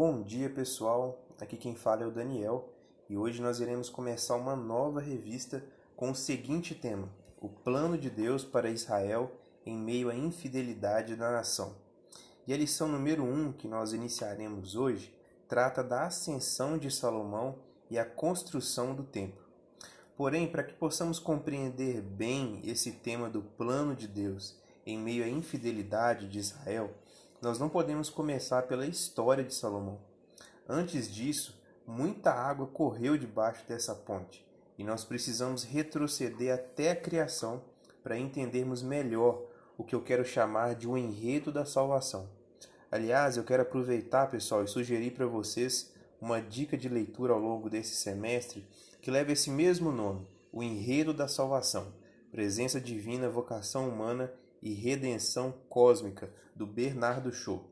Bom dia, pessoal. Aqui quem fala é o Daniel e hoje nós iremos começar uma nova revista com o seguinte tema: O plano de Deus para Israel em meio à infidelidade da nação. E a lição número 1 um que nós iniciaremos hoje trata da ascensão de Salomão e a construção do templo. Porém, para que possamos compreender bem esse tema do plano de Deus em meio à infidelidade de Israel, nós não podemos começar pela história de Salomão. Antes disso, muita água correu debaixo dessa ponte e nós precisamos retroceder até a criação para entendermos melhor o que eu quero chamar de um enredo da salvação. Aliás, eu quero aproveitar, pessoal, e sugerir para vocês uma dica de leitura ao longo desse semestre que leva esse mesmo nome, o enredo da salvação, presença divina, vocação humana e Redenção Cósmica, do Bernardo Shaw.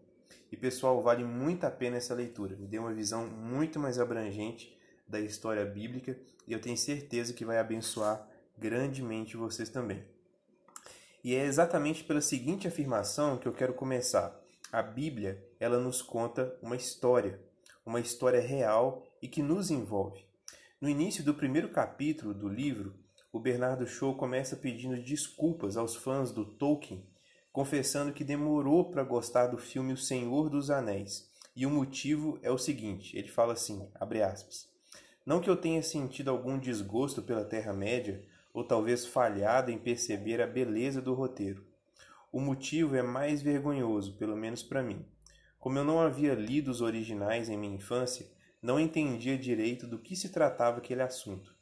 E pessoal, vale muito a pena essa leitura. Me deu uma visão muito mais abrangente da história bíblica e eu tenho certeza que vai abençoar grandemente vocês também. E é exatamente pela seguinte afirmação que eu quero começar. A Bíblia, ela nos conta uma história, uma história real e que nos envolve. No início do primeiro capítulo do livro, o Bernardo Shaw começa pedindo desculpas aos fãs do Tolkien, confessando que demorou para gostar do filme O Senhor dos Anéis. E o motivo é o seguinte, ele fala assim, abre aspas: Não que eu tenha sentido algum desgosto pela Terra-média, ou talvez falhado em perceber a beleza do roteiro. O motivo é mais vergonhoso, pelo menos para mim. Como eu não havia lido os originais em minha infância, não entendia direito do que se tratava aquele assunto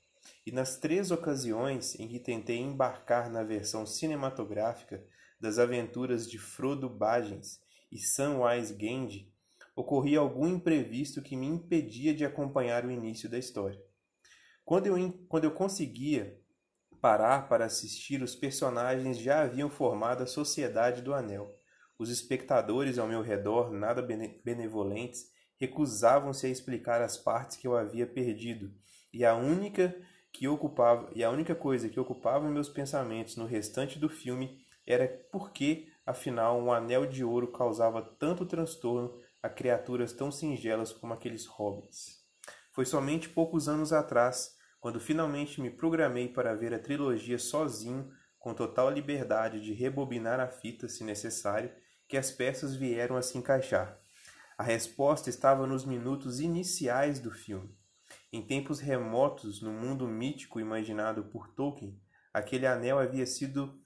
e nas três ocasiões em que tentei embarcar na versão cinematográfica das aventuras de Frodo Baggins e Samwise Gamgee, ocorria algum imprevisto que me impedia de acompanhar o início da história. Quando eu, quando eu conseguia parar para assistir, os personagens já haviam formado a Sociedade do Anel. Os espectadores ao meu redor, nada benevolentes, recusavam-se a explicar as partes que eu havia perdido, e a única que ocupava e a única coisa que ocupava meus pensamentos no restante do filme era por que, afinal, um anel de ouro causava tanto transtorno a criaturas tão singelas como aqueles hobbits. Foi somente poucos anos atrás, quando finalmente me programei para ver a trilogia sozinho, com total liberdade de rebobinar a fita se necessário, que as peças vieram a se encaixar. A resposta estava nos minutos iniciais do filme. Em tempos remotos, no mundo mítico imaginado por Tolkien, aquele anel havia sido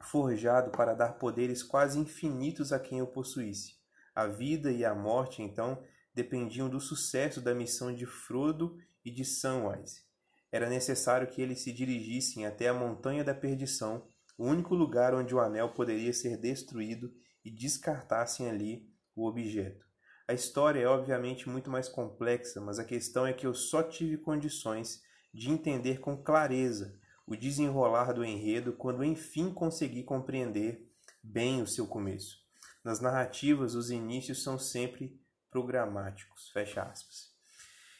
forjado para dar poderes quase infinitos a quem o possuísse. A vida e a morte, então, dependiam do sucesso da missão de Frodo e de Samwise. Era necessário que eles se dirigissem até a Montanha da Perdição, o único lugar onde o anel poderia ser destruído, e descartassem ali o objeto. A história é obviamente muito mais complexa, mas a questão é que eu só tive condições de entender com clareza o desenrolar do enredo quando enfim consegui compreender bem o seu começo. Nas narrativas, os inícios são sempre programáticos. Fecha aspas.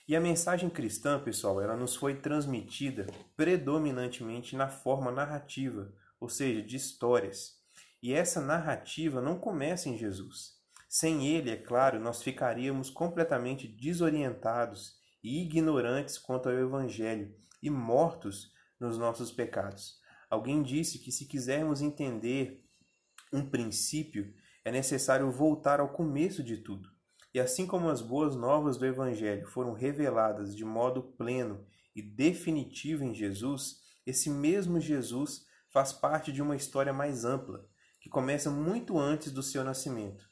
E a mensagem cristã, pessoal, ela nos foi transmitida predominantemente na forma narrativa, ou seja, de histórias. E essa narrativa não começa em Jesus. Sem ele, é claro, nós ficaríamos completamente desorientados e ignorantes quanto ao Evangelho e mortos nos nossos pecados. Alguém disse que se quisermos entender um princípio, é necessário voltar ao começo de tudo. E assim como as boas novas do Evangelho foram reveladas de modo pleno e definitivo em Jesus, esse mesmo Jesus faz parte de uma história mais ampla, que começa muito antes do seu nascimento.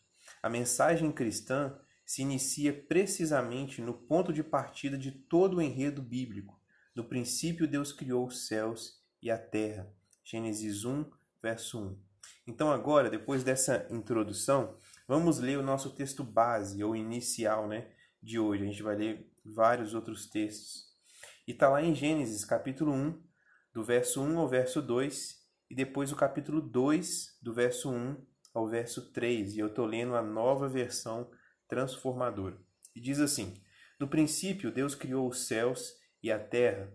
A mensagem cristã se inicia precisamente no ponto de partida de todo o enredo bíblico. No princípio, Deus criou os céus e a terra. Gênesis 1, verso 1. Então, agora, depois dessa introdução, vamos ler o nosso texto base, ou inicial, né, de hoje. A gente vai ler vários outros textos. E está lá em Gênesis, capítulo 1, do verso 1 ao verso 2, e depois o capítulo 2, do verso 1 ao verso 3, e eu estou lendo a nova versão transformadora. E diz assim: No princípio, Deus criou os céus e a terra.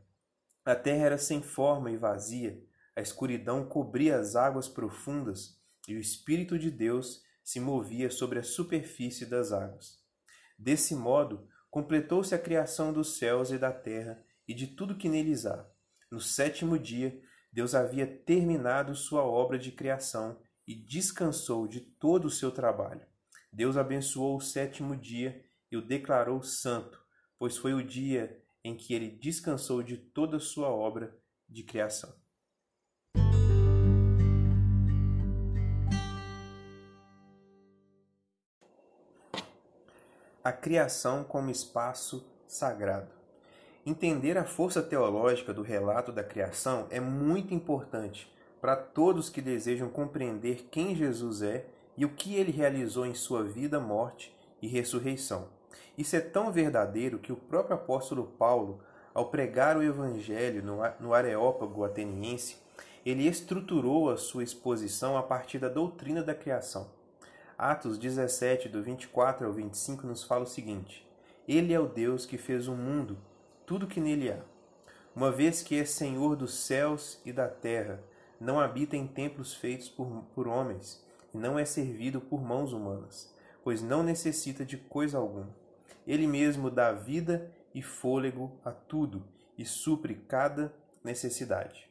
A terra era sem forma e vazia, a escuridão cobria as águas profundas, e o Espírito de Deus se movia sobre a superfície das águas. Desse modo, completou-se a criação dos céus e da terra e de tudo que neles há. No sétimo dia, Deus havia terminado sua obra de criação e descansou de todo o seu trabalho. Deus abençoou o sétimo dia e o declarou santo, pois foi o dia em que ele descansou de toda a sua obra de criação. A criação como espaço sagrado. Entender a força teológica do relato da criação é muito importante para todos que desejam compreender quem Jesus é e o que ele realizou em sua vida, morte e ressurreição. Isso é tão verdadeiro que o próprio apóstolo Paulo, ao pregar o evangelho no Areópago ateniense, ele estruturou a sua exposição a partir da doutrina da criação. Atos 17, do 24 ao 25, nos fala o seguinte: Ele é o Deus que fez o mundo, tudo que nele há. Uma vez que é Senhor dos céus e da terra, não habita em templos feitos por, por homens, e não é servido por mãos humanas, pois não necessita de coisa alguma ele mesmo dá vida e fôlego a tudo e supre cada necessidade.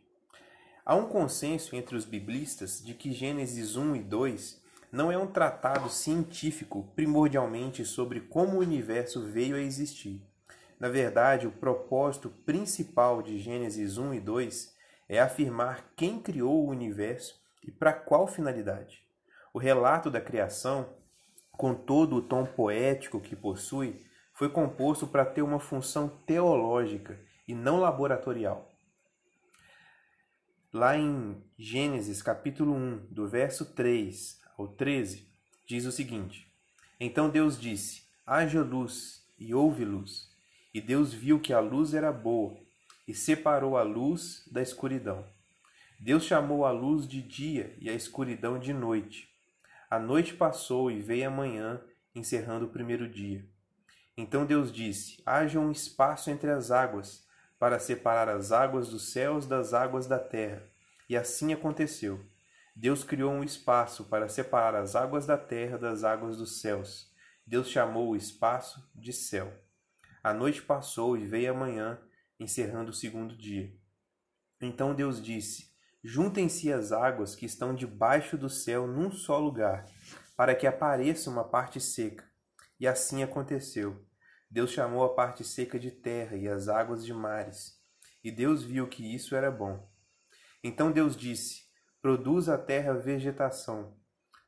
Há um consenso entre os biblistas de que Gênesis 1 e 2 não é um tratado científico primordialmente sobre como o universo veio a existir. Na verdade, o propósito principal de Gênesis 1 e 2 é afirmar quem criou o universo e para qual finalidade. O relato da criação com todo o tom poético que possui, foi composto para ter uma função teológica e não laboratorial. Lá em Gênesis capítulo 1, do verso 3 ao 13, diz o seguinte: Então Deus disse: Haja luz, e houve luz. E Deus viu que a luz era boa, e separou a luz da escuridão. Deus chamou a luz de dia e a escuridão de noite. A noite passou e veio a manhã, encerrando o primeiro dia. Então Deus disse: Haja um espaço entre as águas, para separar as águas dos céus das águas da terra. E assim aconteceu. Deus criou um espaço para separar as águas da terra das águas dos céus. Deus chamou o espaço de céu. A noite passou e veio a manhã, encerrando o segundo dia. Então Deus disse: Juntem-se as águas que estão debaixo do céu num só lugar, para que apareça uma parte seca. E assim aconteceu. Deus chamou a parte seca de terra e as águas de mares. E Deus viu que isso era bom. Então Deus disse: Produza a terra vegetação,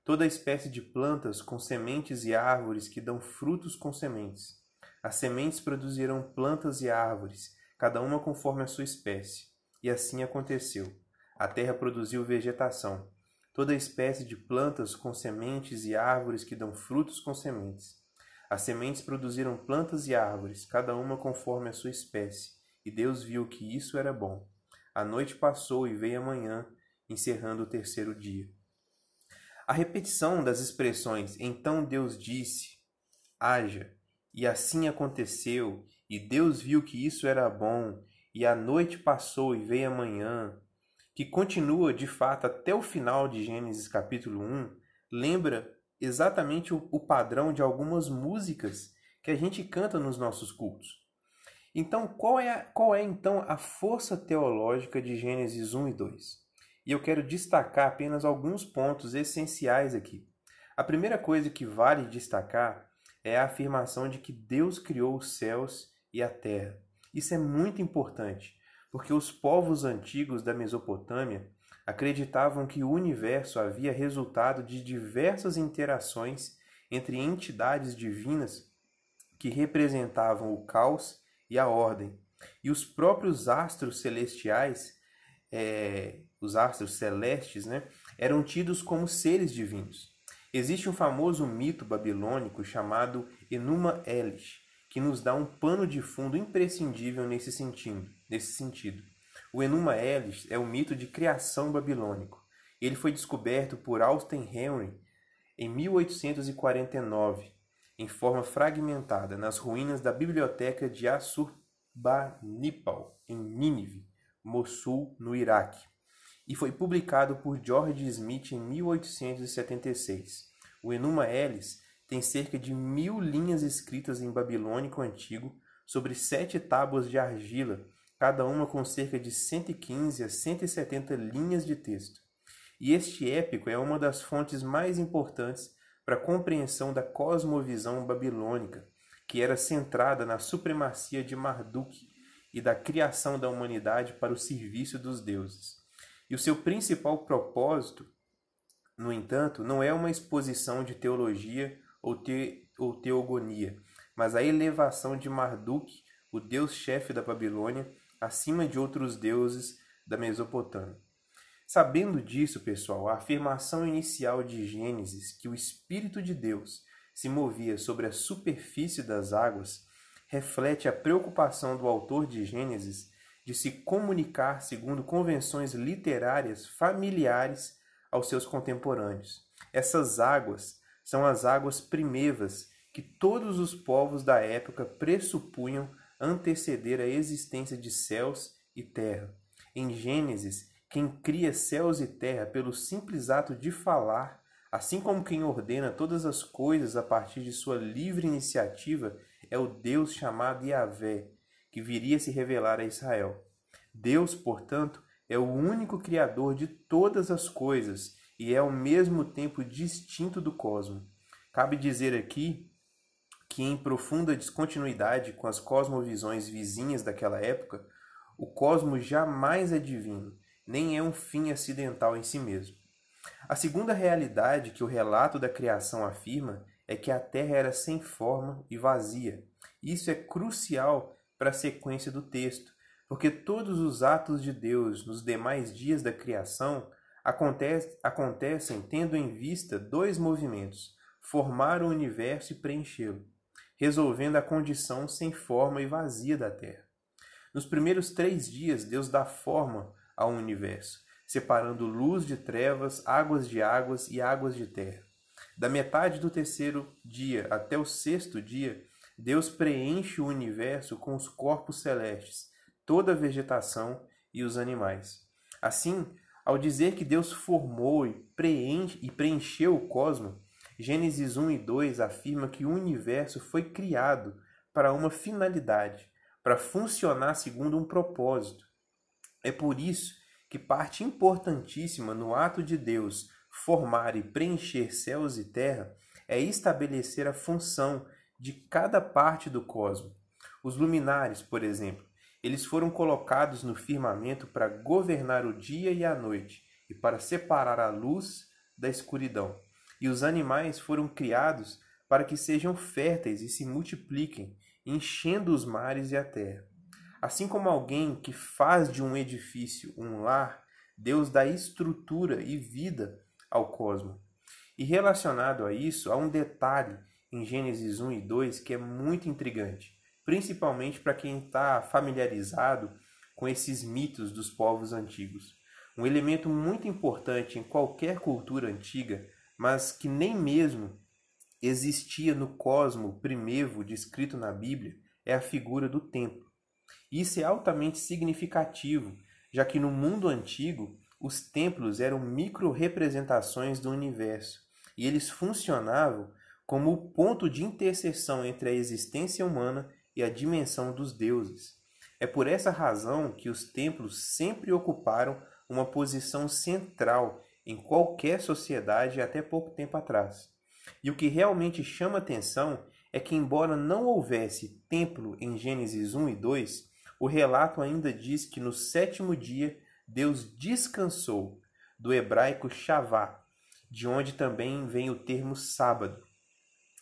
toda espécie de plantas com sementes e árvores que dão frutos com sementes. As sementes produzirão plantas e árvores, cada uma conforme a sua espécie. E assim aconteceu. A terra produziu vegetação, toda espécie de plantas com sementes e árvores que dão frutos com sementes. As sementes produziram plantas e árvores, cada uma conforme a sua espécie, e Deus viu que isso era bom. A noite passou e veio a manhã, encerrando o terceiro dia. A repetição das expressões então Deus disse, haja, e assim aconteceu, e Deus viu que isso era bom, e a noite passou e veio a manhã, que continua de fato até o final de Gênesis capítulo 1, lembra exatamente o, padrão de algumas músicas que a gente canta nos nossos cultos. Então, qual é, qual é então a força teológica de Gênesis 1 e 2? E eu quero destacar apenas alguns pontos essenciais aqui. A primeira coisa que vale destacar é a afirmação de que Deus criou os céus e a terra. Isso é muito importante, porque os povos antigos da Mesopotâmia acreditavam que o universo havia resultado de diversas interações entre entidades divinas que representavam o caos e a ordem. E os próprios astros celestiais, é, os astros celestes, né, eram tidos como seres divinos. Existe um famoso mito babilônico chamado Enuma Elish, que nos dá um pano de fundo imprescindível nesse sentido. Nesse sentido. O Enuma Elish é o mito de criação babilônico. Ele foi descoberto por Austin Henry em 1849, em forma fragmentada, nas ruínas da biblioteca de Assurbanipal, em Nínive, Mossul, no Iraque, e foi publicado por George Smith em 1876. O Enuma Elish tem cerca de mil linhas escritas em babilônico antigo sobre sete tábuas de argila, cada uma com cerca de 115 a 170 linhas de texto. E este épico é uma das fontes mais importantes para a compreensão da cosmovisão babilônica, que era centrada na supremacia de Marduk e da criação da humanidade para o serviço dos deuses. E o seu principal propósito, no entanto, não é uma exposição de teologia ou, te, ou teogonia, mas a elevação de Marduk, o deus-chefe da Babilônia, acima de outros deuses da Mesopotâmia. Sabendo disso, pessoal, a afirmação inicial de Gênesis, que o Espírito de Deus se movia sobre a superfície das águas, reflete a preocupação do autor de Gênesis de se comunicar segundo convenções literárias familiares aos seus contemporâneos. Essas águas são as águas primevas que todos os povos da época pressupunham anteceder a existência de céus e terra. Em Gênesis, quem cria céus e terra pelo simples ato de falar, assim como quem ordena todas as coisas a partir de sua livre iniciativa, é o Deus chamado Yahvé, que viria se revelar a Israel. Deus, portanto, é o único Criador de todas as coisas e é ao mesmo tempo distinto do cosmos. Cabe dizer aqui que, em profunda descontinuidade com as cosmovisões vizinhas daquela época, o cosmos jamais é divino, nem é um fim acidental em si mesmo. A segunda realidade que o relato da criação afirma é que a Terra era sem forma e vazia. Isso é crucial para a sequência do texto, porque todos os atos de Deus nos demais dias da criação acontecem tendo em vista dois movimentos: formar o universo e preenchê-lo, resolvendo a condição sem forma e vazia da Terra. Nos primeiros três dias, Deus dá forma ao universo, separando luz de trevas, águas de águas e águas de terra. Da metade do terceiro dia até o sexto dia, Deus preenche o universo com os corpos celestes, toda a vegetação e os animais. Assim, ao dizer que Deus formou e, preenche, preencheu o cosmos, Gênesis 1 e 2 afirma que o universo foi criado para uma finalidade, para funcionar segundo um propósito. É por isso que parte importantíssima no ato de Deus formar e preencher céus e terra é estabelecer a função de cada parte do cosmos. Os luminares, por exemplo, eles foram colocados no firmamento para governar o dia e a noite e para separar a luz da escuridão. E os animais foram criados para que sejam férteis e se multipliquem, enchendo os mares e a terra. Assim como alguém que faz de um edifício um lar, Deus dá estrutura e vida ao cosmos. E relacionado a isso, há um detalhe em Gênesis 1 e 2 que é muito intrigante principalmente para quem está familiarizado com esses mitos dos povos antigos. Um elemento muito importante em qualquer cultura antiga, mas que nem mesmo existia no cosmo primevo descrito na Bíblia, é a figura do templo. Isso é altamente significativo, já que no mundo antigo os templos eram micro-representações do universo e eles funcionavam como o ponto de interseção entre a existência humana e a dimensão dos deuses. É por essa razão que os templos sempre ocuparam uma posição central em qualquer sociedade até pouco tempo atrás. E o que realmente chama atenção é que, embora não houvesse templo em Gênesis 1 e 2, o relato ainda diz que no sétimo dia Deus descansou, do hebraico Shavá, de onde também vem o termo sábado.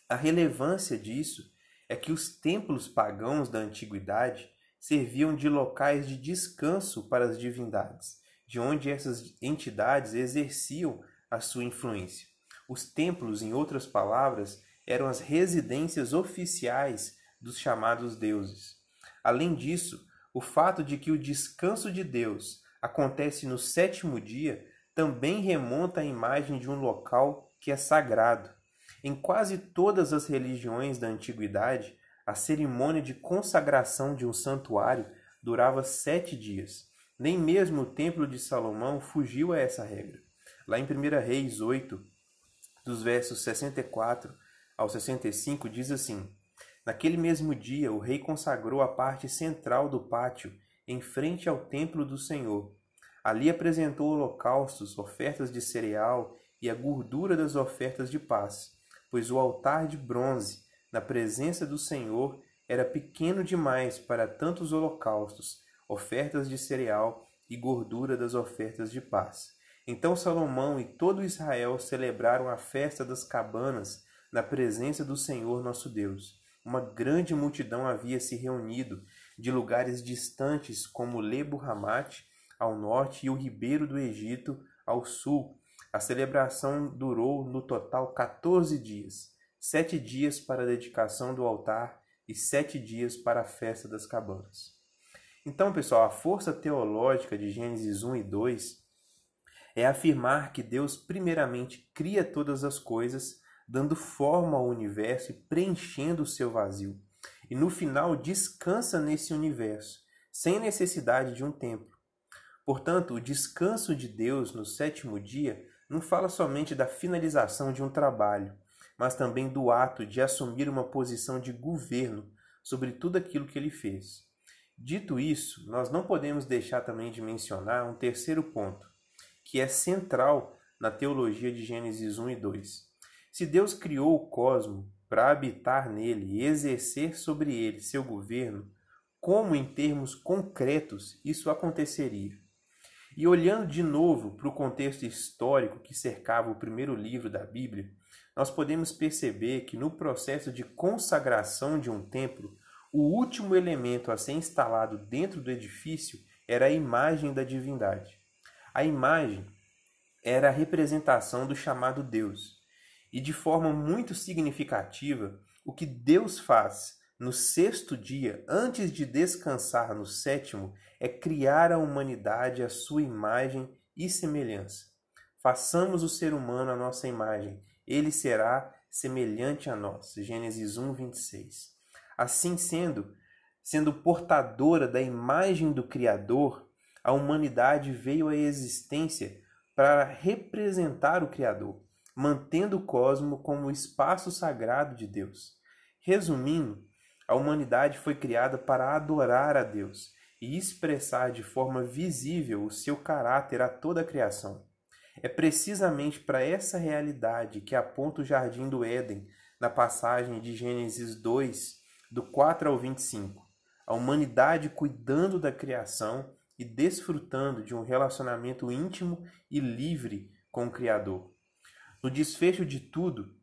A relevância disso é que os templos pagãos da antiguidade serviam de locais de descanso para as divindades, de onde essas entidades exerciam a sua influência. Os templos, em outras palavras, eram as residências oficiais dos chamados deuses. Além disso, o fato de que o descanso de Deus acontece no sétimo dia também remonta à imagem de um local que é sagrado, em quase todas as religiões da antiguidade, a cerimônia de consagração de um santuário durava sete dias. Nem mesmo o Templo de Salomão fugiu a essa regra. Lá em 1 Reis 8, dos versos 64 ao 65 diz assim: Naquele mesmo dia, o rei consagrou a parte central do pátio, em frente ao templo do Senhor. Ali apresentou holocaustos, ofertas de cereal e a gordura das ofertas de paz, pois o altar de bronze, na presença do Senhor, era pequeno demais para tantos holocaustos, ofertas de cereal e gordura das ofertas de paz. Então Salomão e todo Israel celebraram a festa das cabanas na presença do Senhor nosso Deus. Uma grande multidão havia se reunido de lugares distantes como Lebo Ramate, ao norte, e o Ribeiro do Egito, ao sul. A celebração durou no total 14 dias, sete dias para a dedicação do altar e sete dias para a festa das cabanas. Então, pessoal, a força teológica de Gênesis 1 e 2 é afirmar que Deus primeiramente cria todas as coisas, dando forma ao universo e preenchendo o seu vazio. E no final descansa nesse universo, sem necessidade de um templo. Portanto, o descanso de Deus no sétimo dia não fala somente da finalização de um trabalho, mas também do ato de assumir uma posição de governo sobre tudo aquilo que ele fez. Dito isso, nós não podemos deixar também de mencionar um terceiro ponto, que é central na teologia de Gênesis 1 e 2. Se Deus criou o cosmo para habitar nele e exercer sobre ele seu governo, como em termos concretos isso aconteceria? E olhando de novo para o contexto histórico que cercava o primeiro livro da Bíblia, nós podemos perceber que no processo de consagração de um templo, o último elemento a ser instalado dentro do edifício era a imagem da divindade. A imagem era a representação do chamado Deus. E de forma muito significativa, o que Deus faz no sexto dia, antes de descansar no sétimo, é criar a humanidade à sua imagem e semelhança. Façamos o ser humano à nossa imagem, ele será semelhante a nós. Gênesis 1, 26. Assim sendo, sendo portadora da imagem do Criador, a humanidade veio à existência para representar o Criador, mantendo o cosmo como o espaço sagrado de Deus. Resumindo, a humanidade foi criada para adorar a Deus e expressar de forma visível o seu caráter a toda a criação. É precisamente para essa realidade que aponta o jardim do Éden na passagem de Gênesis 2, do 4 ao 25, a humanidade cuidando da criação e desfrutando de um relacionamento íntimo e livre com o Criador. No desfecho de tudo,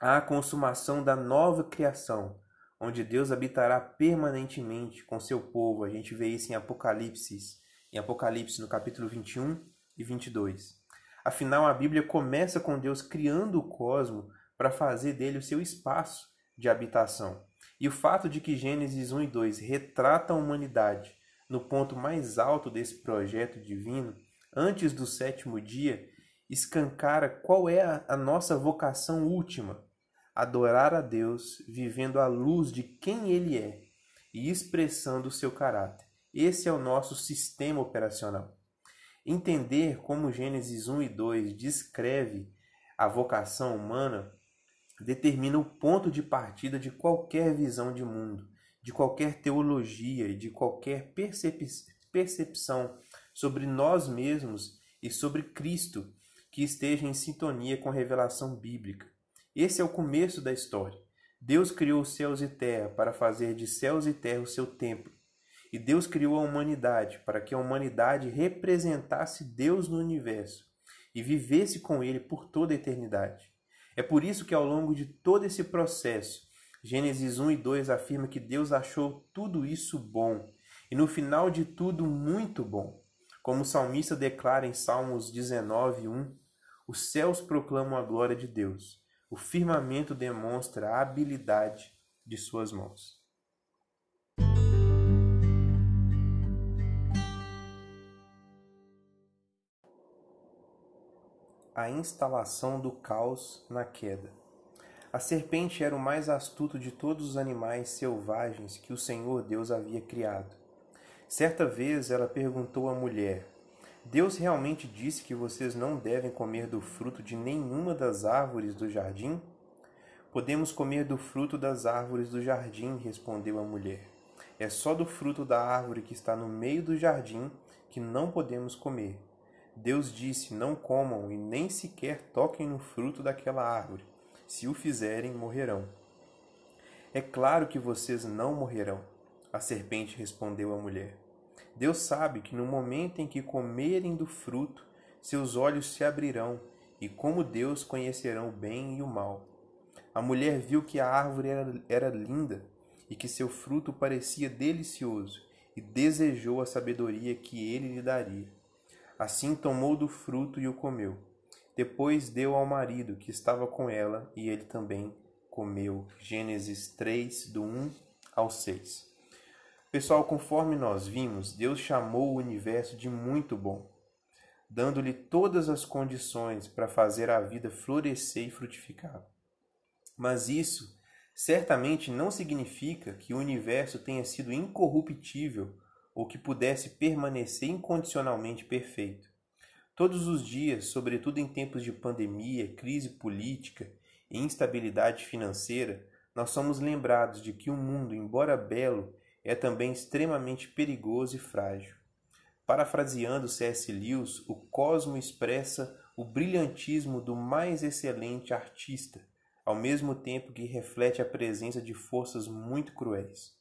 há a consumação da nova criação, onde Deus habitará permanentemente com seu povo. A gente vê isso em Apocalipse, em Apocalipse no capítulo 21 e 22. Afinal, a Bíblia começa com Deus criando o cosmo para fazer dele o seu espaço de habitação. E o fato de que Gênesis 1 e 2 retrata a humanidade no ponto mais alto desse projeto divino, antes do sétimo dia, escancara qual é a nossa vocação última: adorar a Deus, vivendo à luz de quem Ele é e expressando o seu caráter. Esse é o nosso sistema operacional. Entender como Gênesis 1 e 2 descreve a vocação humana determina o ponto de partida de qualquer visão de mundo, de qualquer teologia e de qualquer percep percepção sobre nós mesmos e sobre Cristo que esteja em sintonia com a revelação bíblica. Esse é o começo da história. Deus criou os céus e terra para fazer de céus e terra o seu templo. E Deus criou a humanidade para que a humanidade representasse Deus no universo e vivesse com ele por toda a eternidade. É por isso que ao longo de todo esse processo, Gênesis 1 e 2 afirma que Deus achou tudo isso bom, e no final de tudo, muito bom. Como o salmista declara em Salmos 19, 1, os céus proclamam a glória de Deus, o firmamento demonstra a habilidade de suas mãos. a instalação do caos na queda. A serpente era o mais astuto de todos os animais selvagens que o Senhor Deus havia criado. Certa vez ela perguntou à mulher: Deus realmente disse que vocês não devem comer do fruto de nenhuma das árvores do jardim? Podemos comer do fruto das árvores do jardim, respondeu a mulher. É só do fruto da árvore que está no meio do jardim que não podemos comer. Deus disse: Não comam e nem sequer toquem no fruto daquela árvore. Se o fizerem, morrerão. É claro que vocês não morrerão. A serpente respondeu à mulher. Deus sabe que no momento em que comerem do fruto, seus olhos se abrirão e, como Deus, conhecerão o bem e o mal. A mulher viu que a árvore era, era linda e que seu fruto parecia delicioso e desejou a sabedoria que ele lhe daria. Assim tomou do fruto e o comeu. Depois deu ao marido que estava com ela e ele também comeu. Gênesis 3, do 1 ao 6. Pessoal, conforme nós vimos, Deus chamou o universo de muito bom, dando-lhe todas as condições para fazer a vida florescer e frutificar. Mas isso certamente não significa que o universo tenha sido incorruptível ou que pudesse permanecer incondicionalmente perfeito. Todos os dias, sobretudo em tempos de pandemia, crise política e instabilidade financeira, nós somos lembrados de que o mundo, embora belo, é também extremamente perigoso e frágil. Parafraseando C.S. Lewis, o cosmo expressa o brilhantismo do mais excelente artista, ao mesmo tempo que reflete a presença de forças muito cruéis.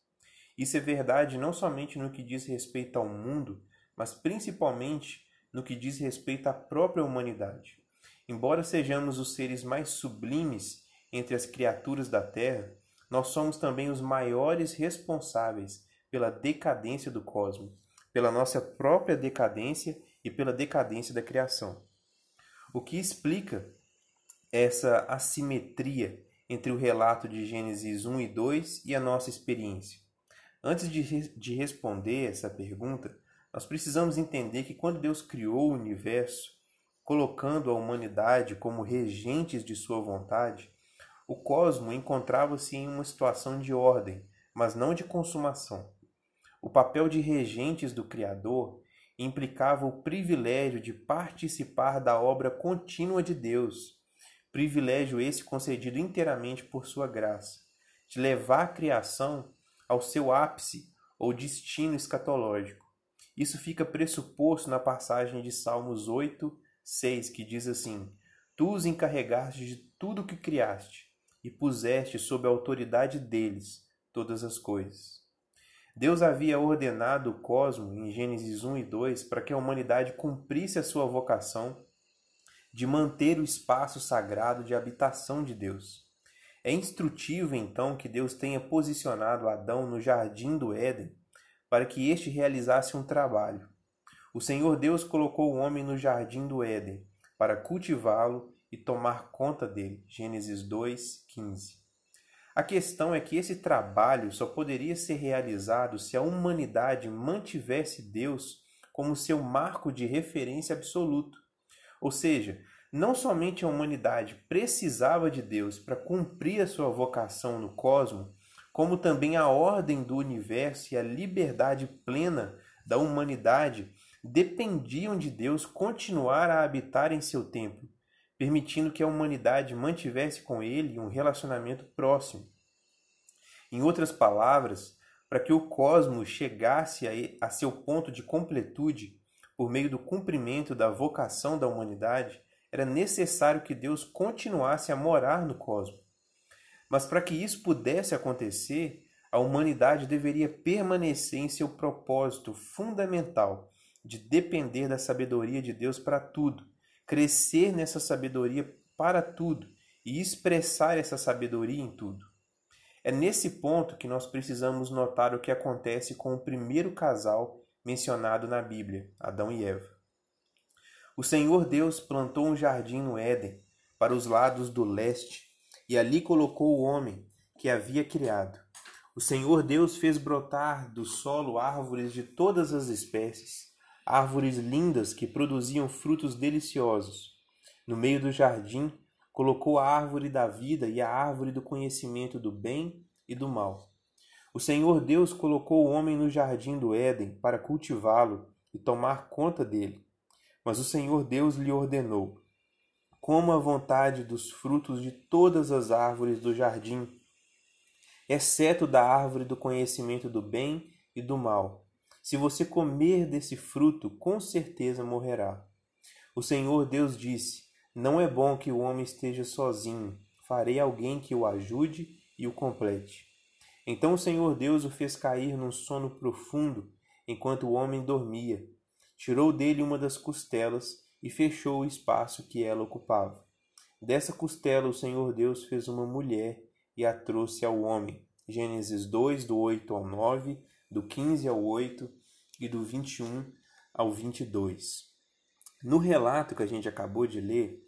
Isso é verdade não somente no que diz respeito ao mundo, mas principalmente no que diz respeito à própria humanidade. Embora sejamos os seres mais sublimes entre as criaturas da Terra, nós somos também os maiores responsáveis pela decadência do cosmos, pela nossa própria decadência e pela decadência da criação. O que explica essa assimetria entre o relato de Gênesis 1 e 2 e a nossa experiência? Antes de, de responder essa pergunta, nós precisamos entender que quando Deus criou o universo, colocando a humanidade como regentes de sua vontade, o cosmo encontrava-se em uma situação de ordem, mas não de consumação. O papel de regentes do Criador implicava o privilégio de participar da obra contínua de Deus privilégio esse concedido inteiramente por sua graça, de levar a criação ao seu ápice ou destino escatológico. Isso fica pressuposto na passagem de Salmos 8, 6, que diz assim: Tu os encarregaste de tudo o que criaste e puseste sob a autoridade deles todas as coisas. Deus havia ordenado o cosmo em Gênesis 1 e 2 para que a humanidade cumprisse a sua vocação de manter o espaço sagrado de habitação de Deus. É instrutivo, então, que Deus tenha posicionado Adão no jardim do Éden para que este realizasse um trabalho. O Senhor Deus colocou o homem no jardim do Éden para cultivá-lo e tomar conta dele. Gênesis 2, 15. A questão é que esse trabalho só poderia ser realizado se a humanidade mantivesse Deus como seu marco de referência absoluto. Ou seja, não somente a humanidade precisava de Deus para cumprir a sua vocação no cosmos, como também a ordem do universo e a liberdade plena da humanidade dependiam de Deus continuar a habitar em seu templo, permitindo que a humanidade mantivesse com ele um relacionamento próximo. Em outras palavras, para que o cosmos chegasse a, seu ponto de completude, por meio do cumprimento da vocação da humanidade, era necessário que Deus continuasse a morar no cosmos. Mas para que isso pudesse acontecer, a humanidade deveria permanecer em seu propósito fundamental de depender da sabedoria de Deus para tudo, crescer nessa sabedoria para tudo e expressar essa sabedoria em tudo. É nesse ponto que nós precisamos notar o que acontece com o primeiro casal mencionado na Bíblia, Adão e Eva. O Senhor Deus plantou um jardim no Éden, para os lados do leste, e ali colocou o homem que havia criado. O Senhor Deus fez brotar do solo árvores de todas as espécies, árvores lindas que produziam frutos deliciosos. No meio do jardim, colocou a árvore da vida e a árvore do conhecimento do bem e do mal. O Senhor Deus colocou o homem no jardim do Éden para cultivá-lo e tomar conta dele. Mas o Senhor Deus lhe ordenou: coma a vontade dos frutos de todas as árvores do jardim, exceto da árvore do conhecimento do bem e do mal. Se você comer desse fruto, com certeza morrerá. O Senhor Deus disse: Não é bom que o homem esteja sozinho. Farei alguém que o ajude e o complete. Então o Senhor Deus o fez cair num sono profundo, enquanto o homem dormia. Tirou dele uma das costelas e fechou o espaço que ela ocupava. Dessa costela o Senhor Deus fez uma mulher e a trouxe ao homem. Gênesis 2, do 8 ao 9, do 15 ao 8 e do 21 ao 22. No relato que a gente acabou de ler,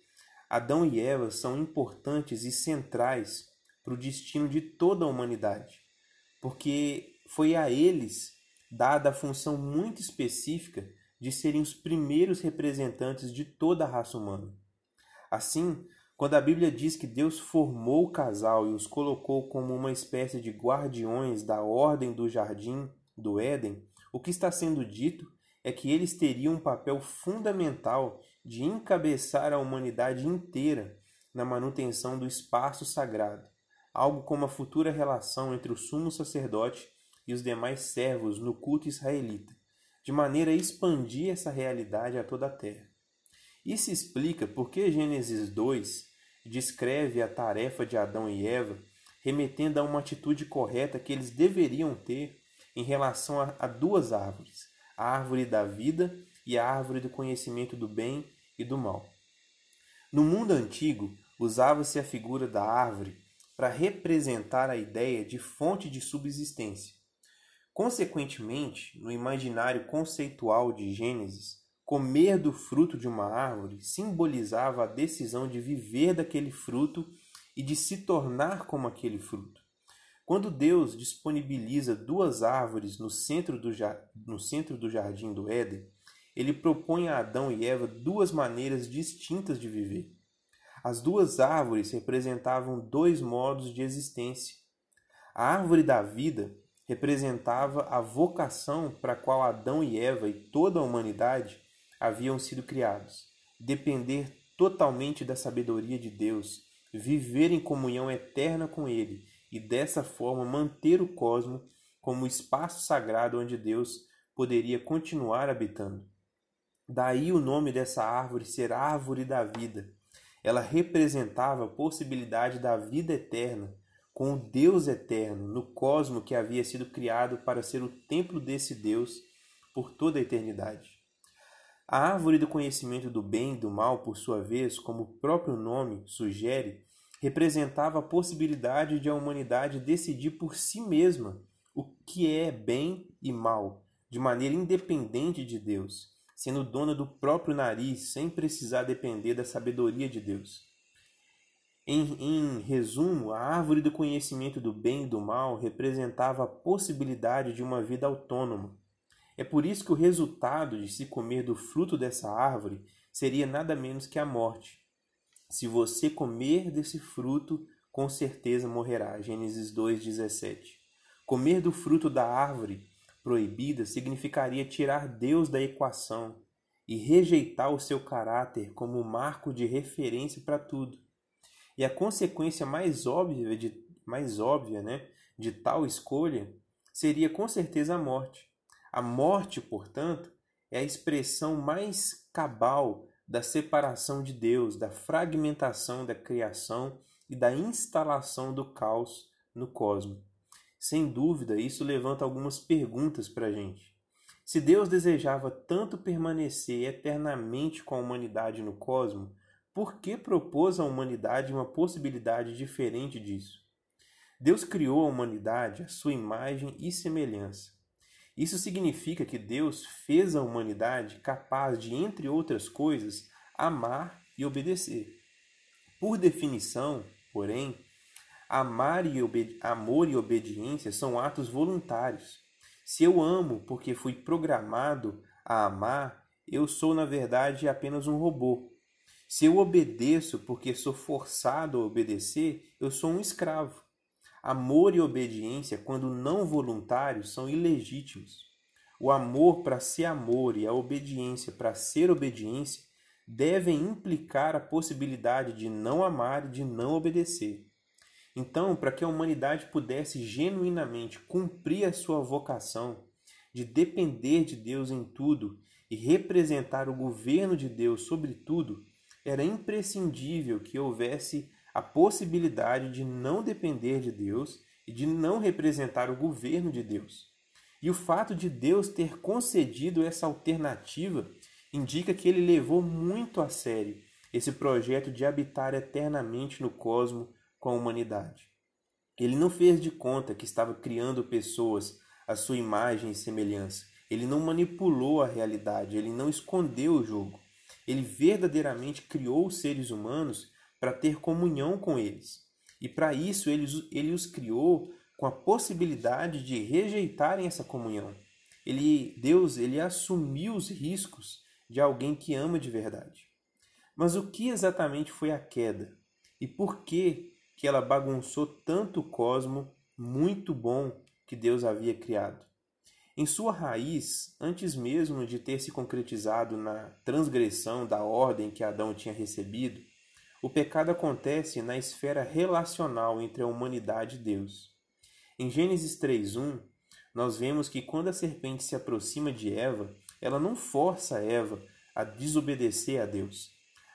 Adão e Eva são importantes e centrais para o destino de toda a humanidade, porque foi a eles dada a função muito específica de serem os primeiros representantes de toda a raça humana. Assim, quando a Bíblia diz que Deus formou o casal e os colocou como uma espécie de guardiões da ordem do jardim do Éden, o que está sendo dito é que eles teriam um papel fundamental de encabeçar a humanidade inteira na manutenção do espaço sagrado, algo como a futura relação entre o sumo sacerdote e os demais servos no culto israelita, de maneira a expandir essa realidade a toda a terra. Isso explica por que Gênesis 2 descreve a tarefa de Adão e Eva, remetendo a uma atitude correta que eles deveriam ter em relação a, a duas árvores, a árvore da vida e a árvore do conhecimento do bem e do mal. No mundo antigo, usava-se a figura da árvore para representar a ideia de fonte de subsistência. Consequentemente, no imaginário conceitual de Gênesis, comer do fruto de uma árvore simbolizava a decisão de viver daquele fruto e de se tornar como aquele fruto. Quando Deus disponibiliza duas árvores no centro do, no centro do jardim do Éden, ele propõe a Adão e Eva duas maneiras distintas de viver. As duas árvores representavam dois modos de existência. A árvore da vida representava a vocação para a qual Adão e Eva e toda a humanidade haviam sido criados: depender totalmente da sabedoria de Deus, viver em comunhão eterna com Ele e dessa forma manter o cosmo como espaço sagrado onde Deus poderia continuar habitando. Daí o nome dessa árvore ser Árvore da Vida. Ela representava a possibilidade da vida eterna, com o Deus eterno no cosmo que havia sido criado para ser o templo desse Deus por toda a eternidade. A árvore do conhecimento do bem e do mal, por sua vez, como o próprio nome sugere, representava a possibilidade de a humanidade decidir por si mesma o que é bem e mal, de maneira independente de Deus, sendo dona do próprio nariz sem precisar depender da sabedoria de Deus. Em, em, resumo, a árvore do conhecimento do bem e do mal representava a possibilidade de uma vida autônoma. É por isso que o resultado de se comer do fruto dessa árvore seria nada menos que a morte, se você comer desse fruto, com certeza morrerá. Gênesis 2:17. Comer do fruto da árvore proibida significaria tirar Deus da equação e rejeitar o seu caráter como marco de referência para tudo. E a consequência mais óbvia de mais óbvia, né, de tal escolha seria com certeza a morte. A morte, portanto, é a expressão mais cabal da separação de Deus, da fragmentação da criação e da instalação do caos no cosmos. Sem dúvida, isso levanta algumas perguntas para a gente. Se Deus desejava tanto permanecer eternamente com a humanidade no cosmos, por que propôs à humanidade uma possibilidade diferente disso? Deus criou a humanidade à sua imagem e semelhança. Isso significa que Deus fez a humanidade capaz de, entre outras coisas, amar e obedecer. Por definição, porém, amar e amor e obediência são atos voluntários. Se eu amo porque fui programado a amar, eu sou, na verdade, apenas um robô. Se eu obedeço porque sou forçado a obedecer, eu sou um escravo. Amor e obediência, quando não voluntários, são ilegítimos. O amor para ser amor e a obediência para ser obediência devem implicar a possibilidade de não amar e de não obedecer. Então, para que a humanidade pudesse genuinamente cumprir a sua vocação de depender de Deus em tudo e representar o governo de Deus sobre tudo, era imprescindível que houvesse a possibilidade de não depender de Deus e de não representar o governo de Deus. E o fato de Deus ter concedido essa alternativa indica que ele levou muito a sério esse projeto de habitar eternamente no cosmo com a humanidade. Ele não fez de conta que estava criando pessoas à sua imagem e semelhança. Ele não manipulou a realidade, ele não escondeu o jogo. Ele verdadeiramente criou os seres humanos para ter comunhão com eles. E para isso ele, ele os criou com a possibilidade de rejeitarem essa comunhão. Ele, Deus, ele assumiu os riscos de alguém que ama de verdade. Mas o que exatamente foi a queda? E por que que ela bagunçou tanto o cosmo muito bom que Deus havia criado? Em sua raiz, antes mesmo de ter se concretizado na transgressão da ordem que Adão tinha recebido, o pecado acontece na esfera relacional entre a humanidade e Deus. Em Gênesis 3:1, nós vemos que quando a serpente se aproxima de Eva, ela não força Eva a desobedecer a Deus.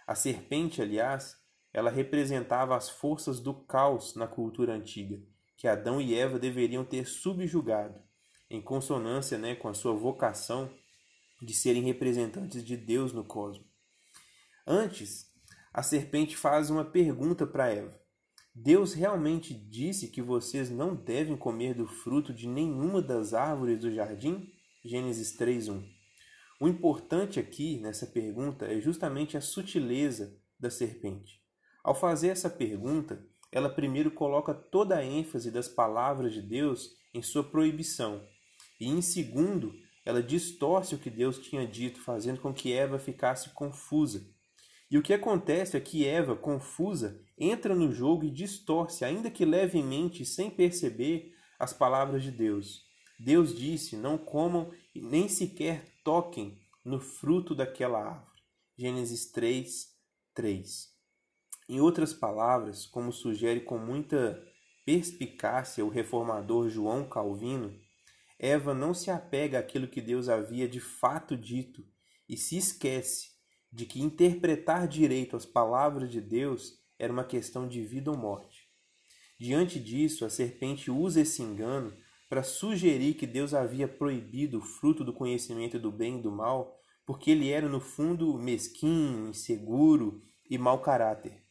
A serpente, aliás, ela representava as forças do caos na cultura antiga, que Adão e Eva deveriam ter subjugado, em consonância né, com a sua vocação de serem representantes de Deus no cosmos. Antes, a serpente faz uma pergunta para Eva: Deus realmente disse que vocês não devem comer do fruto de nenhuma das árvores do jardim? Gênesis 3:1. O importante aqui nessa pergunta é justamente a sutileza da serpente. Ao fazer essa pergunta, ela primeiro coloca toda a ênfase das palavras de Deus em sua proibição, e em segundo, ela distorce o que Deus tinha dito, fazendo com que Eva ficasse confusa. E o que acontece é que Eva, confusa, entra no jogo e distorce, ainda que levemente, sem perceber, as palavras de Deus. Deus disse: Não comam e nem sequer toquem no fruto daquela árvore. Gênesis 3, 3. Em outras palavras, como sugere com muita perspicácia o reformador João Calvino, Eva não se apega àquilo que Deus havia de fato dito e se esquece de que interpretar direito as palavras de Deus era uma questão de vida ou morte. Diante disso, a serpente usa esse engano para sugerir que Deus havia proibido o fruto do conhecimento do bem e do mal, porque ele era, no fundo, mesquinho, inseguro e mau caráter.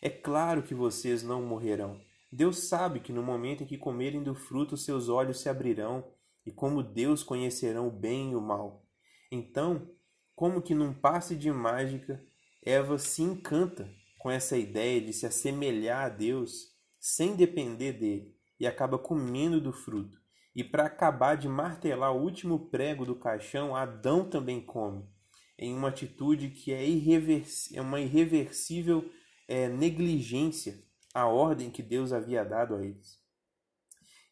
É claro que vocês não morrerão. Deus sabe que no momento em que comerem do fruto, seus olhos se abrirão, e como Deus conhecerão o bem e o mal. Então, como que num passe de mágica, Eva se encanta com essa ideia de se assemelhar a Deus sem depender dele e acaba comendo do fruto. E para acabar de martelar o último prego do caixão, Adão também come, em uma atitude que é, é uma irreversível é, negligência à ordem que Deus havia dado a eles.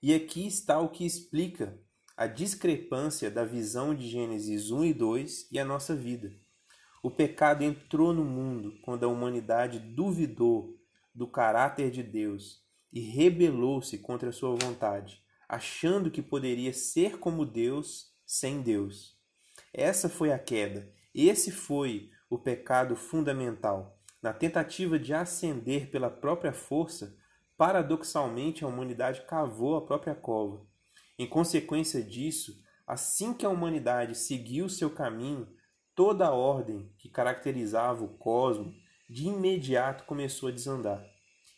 E aqui está o que explica a discrepância da visão de Gênesis 1 e 2 e a nossa vida. O pecado entrou no mundo quando a humanidade duvidou do caráter de Deus e rebelou-se contra a sua vontade, achando que poderia ser como Deus sem Deus. Essa foi a queda, esse foi o pecado fundamental. Na tentativa de ascender pela própria força, paradoxalmente a humanidade cavou a própria cova. Em consequência disso, assim que a humanidade seguiu seu caminho, toda a ordem que caracterizava o cosmos de imediato começou a desandar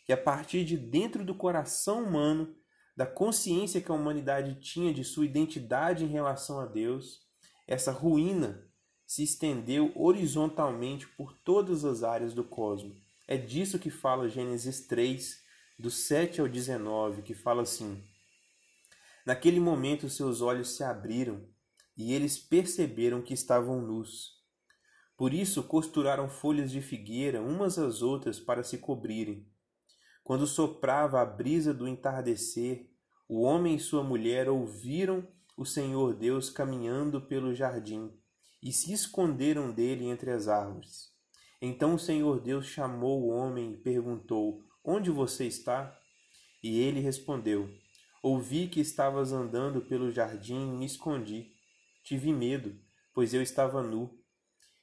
que a partir de dentro do coração humano, da consciência que a humanidade tinha de sua identidade em relação a Deus, essa ruína se estendeu horizontalmente por todas as áreas do cosmos. É disso que fala Gênesis 3, do 7 ao 19, que fala assim: Naquele momento seus olhos se abriram e eles perceberam que estavam nus. Por isso costuraram folhas de figueira umas às outras para se cobrirem. Quando soprava a brisa do entardecer, o homem e sua mulher ouviram o Senhor Deus caminhando pelo jardim e se esconderam dele entre as árvores. Então o Senhor Deus chamou o homem e perguntou: Onde você está? E ele respondeu: Ouvi que estavas andando pelo jardim e me escondi. Tive medo, pois eu estava nu.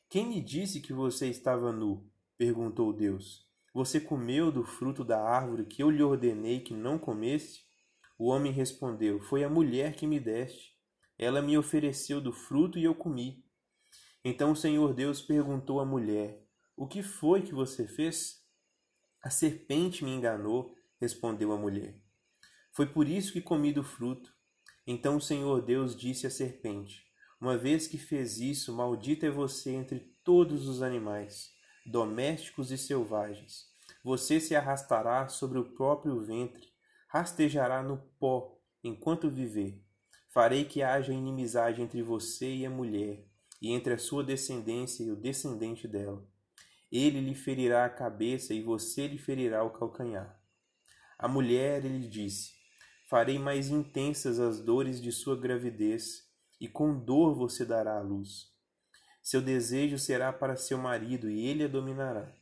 Quem lhe disse que você estava nu? perguntou Deus. Você comeu do fruto da árvore que eu lhe ordenei que não comesse? O homem respondeu: Foi a mulher que me deste. Ela me ofereceu do fruto e eu comi. Então o Senhor Deus perguntou à mulher: O que foi que você fez? A serpente me enganou, respondeu a mulher. Foi por isso que comi do fruto. Então o Senhor Deus disse à serpente: Uma vez que fez isso, maldita é você entre todos os animais, domésticos e selvagens. Você se arrastará sobre o próprio ventre, rastejará no pó enquanto viver. Farei que haja inimizade entre você e a mulher, e entre a sua descendência e o descendente dela. Ele lhe ferirá a cabeça e você lhe ferirá o calcanhar. A mulher lhe disse: Farei mais intensas as dores de sua gravidez, e com dor você dará à luz. Seu desejo será para seu marido, e ele a dominará.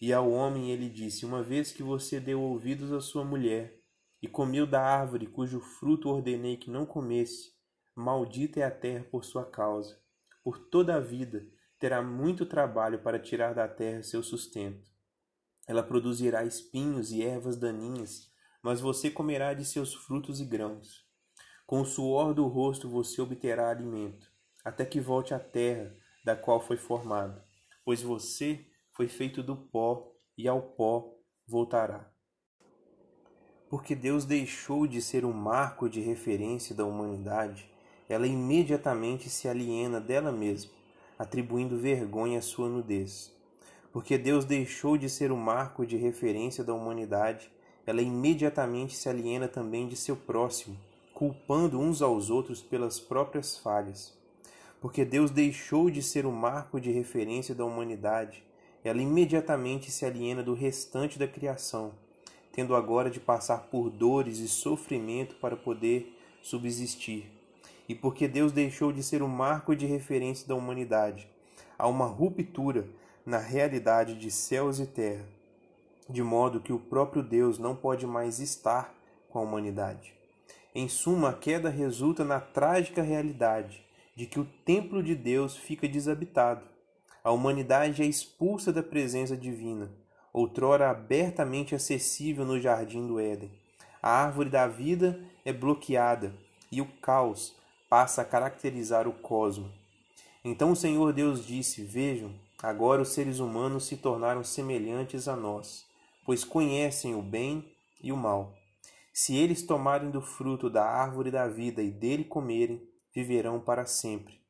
E ao homem ele disse: Uma vez que você deu ouvidos à sua mulher, e comeu da árvore cujo fruto ordenei que não comesse, maldita é a terra por sua causa. Por toda a vida terá muito trabalho para tirar da terra seu sustento. Ela produzirá espinhos e ervas daninhas, mas você comerá de seus frutos e grãos. Com o suor do rosto você obterá alimento, até que volte à terra da qual foi formado, pois você foi feito do pó e ao pó voltará. Porque Deus deixou de ser um marco de referência da humanidade, ela imediatamente se aliena dela mesma atribuindo vergonha à sua nudez. Porque Deus deixou de ser o marco de referência da humanidade, ela imediatamente se aliena também de seu próximo, culpando uns aos outros pelas próprias falhas. Porque Deus deixou de ser o marco de referência da humanidade, ela imediatamente se aliena do restante da criação, tendo agora de passar por dores e sofrimento para poder subsistir e porque Deus deixou de ser o marco de referência da humanidade. Há uma ruptura na realidade de céus e terra, de modo que o próprio Deus não pode mais estar com a humanidade. Em suma, a queda resulta na trágica realidade de que o templo de Deus fica desabitado. A humanidade é expulsa da presença divina, outrora abertamente acessível no jardim do Éden. A árvore da vida é bloqueada e o caos passa a caracterizar o cosmo. Então o Senhor Deus disse: Vejam, agora os seres humanos se tornaram semelhantes a nós, pois conhecem o bem e o mal. Se eles tomarem do fruto da árvore da vida e dele comerem, viverão para sempre.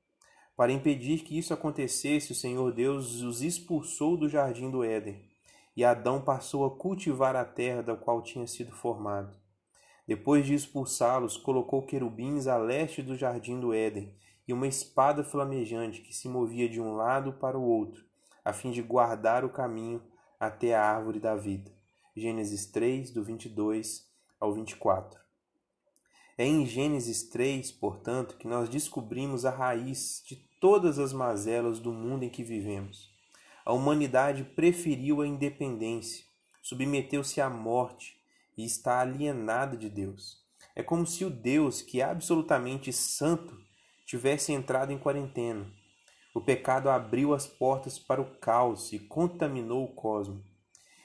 Para impedir que isso acontecesse, o Senhor Deus os expulsou do jardim do Éden, e Adão passou a cultivar a terra da qual tinha sido formado. Depois de expulsá-los, colocou querubins a leste do jardim do Éden e uma espada flamejante que se movia de um lado para o outro, a fim de guardar o caminho até a árvore da vida. Gênesis 3, do 22 ao 24. É em Gênesis 3, portanto, que nós descobrimos a raiz de todas as mazelas do mundo em que vivemos. A humanidade preferiu a independência, submeteu-se à morte e está alienada de Deus. É como se o Deus, que é absolutamente santo, tivesse entrado em quarentena. O pecado abriu as portas para o caos e contaminou o cosmos.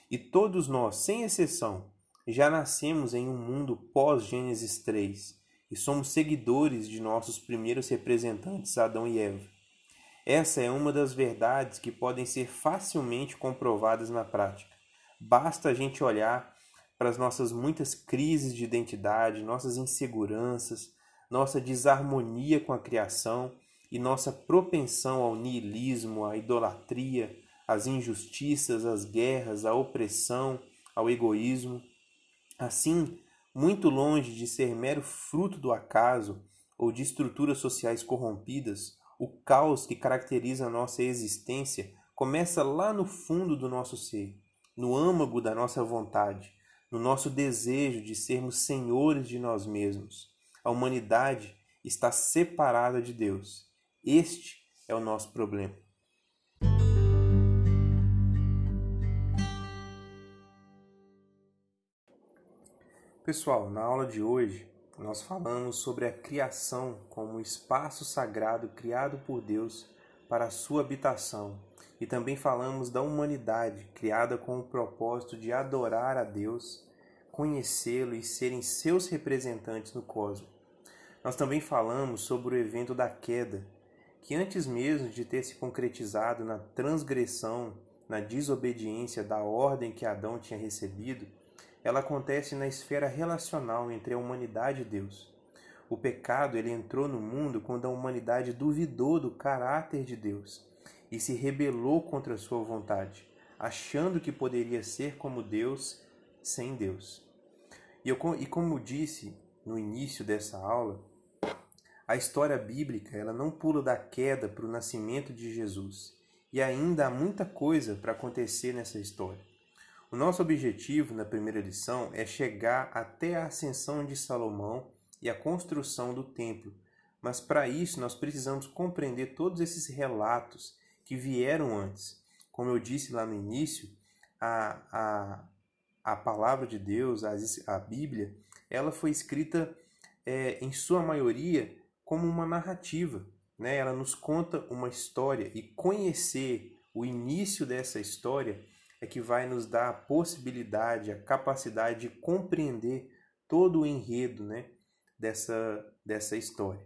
E todos nós, sem exceção, já nascemos em um mundo pós-Gênesis 3 e somos seguidores de nossos primeiros representantes, Adão e Eva. Essa é uma das verdades que podem ser facilmente comprovadas na prática. Basta a gente olhar para as nossas muitas crises de identidade, nossas inseguranças, nossa desarmonia com a criação e nossa propensão ao niilismo, à idolatria, às injustiças, às guerras, à opressão, ao egoísmo. Assim, muito longe de ser mero fruto do acaso ou de estruturas sociais corrompidas, o caos que caracteriza a nossa existência começa lá no fundo do nosso ser, no âmago da nossa vontade, no nosso desejo de sermos senhores de nós mesmos. A humanidade está separada de Deus. Este é o nosso problema. Pessoal, na aula de hoje nós falamos sobre a criação como um espaço sagrado criado por Deus para a sua habitação e também falamos da humanidade criada com o propósito de adorar a Deus, conhecê-lo e serem seus representantes no cosmos. Nós também falamos sobre o evento da queda que antes mesmo de ter se concretizado na transgressão, na desobediência da ordem que Adão tinha recebido, ela acontece na esfera relacional entre a humanidade e Deus. O pecado ele entrou no mundo quando a humanidade duvidou do caráter de Deus e se rebelou contra sua vontade, achando que poderia ser como Deus sem Deus. E, eu, e como disse no início dessa aula, a história bíblica ela não pula da queda para o nascimento de Jesus. E ainda há muita coisa para acontecer nessa história. O nosso objetivo na primeira lição é chegar até a ascensão de Salomão e a construção do templo. Mas para isso nós precisamos compreender todos esses relatos que vieram antes. Como eu disse lá no início, a, a, a palavra de Deus, a, a Bíblia, ela foi escrita é, em sua maioria como uma narrativa. Né? Ela nos conta uma história e conhecer o início dessa história é que vai nos dar a possibilidade, a capacidade de compreender todo o enredo né, dessa, dessa história.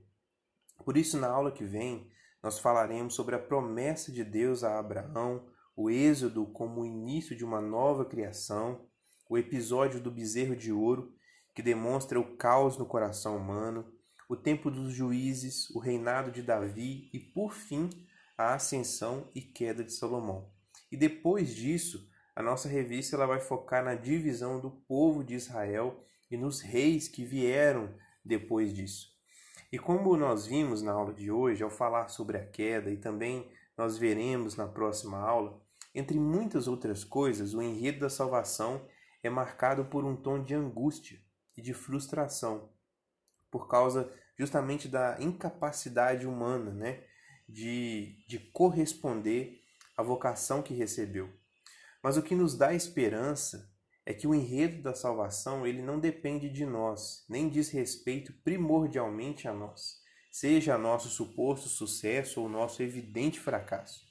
Por isso, na aula que vem, nós falaremos sobre a promessa de Deus a Abraão, o êxodo como o início de uma nova criação, o episódio do bezerro de ouro, que demonstra o caos no coração humano, o tempo dos juízes, o reinado de Davi e, por fim, a ascensão e queda de Salomão. E depois disso, a nossa revista ela vai focar na divisão do povo de Israel e nos reis que vieram depois disso. E como nós vimos na aula de hoje, ao falar sobre a queda, e também nós veremos na próxima aula, entre muitas outras coisas, o enredo da salvação é marcado por um tom de angústia e de frustração, por causa justamente da incapacidade humana né, de, de corresponder a vocação que recebeu. Mas o que nos dá esperança é que o enredo da salvação ele não depende de nós, nem diz respeito primordialmente a nós, seja nosso suposto sucesso ou nosso evidente fracasso.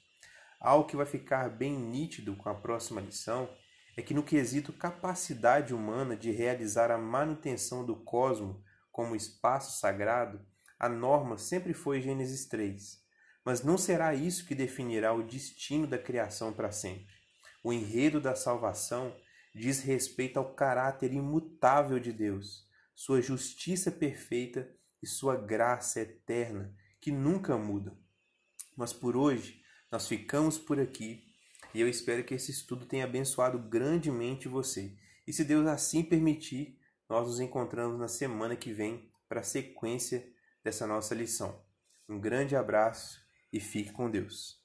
Algo que vai ficar bem nítido com a próxima lição é que no quesito capacidade humana de realizar a manutenção do cosmo como espaço sagrado, a norma sempre foi Gênesis 3, mas não será isso que definirá o destino da criação para sempre. O enredo da salvação diz respeito ao caráter imutável de Deus, sua justiça perfeita e sua graça eterna, que nunca mudam. Mas por hoje, nós ficamos por aqui e eu espero que esse estudo tenha abençoado grandemente você. E se Deus assim permitir, nós nos encontramos na semana que vem para a sequência dessa nossa lição. Um grande abraço e fique com Deus.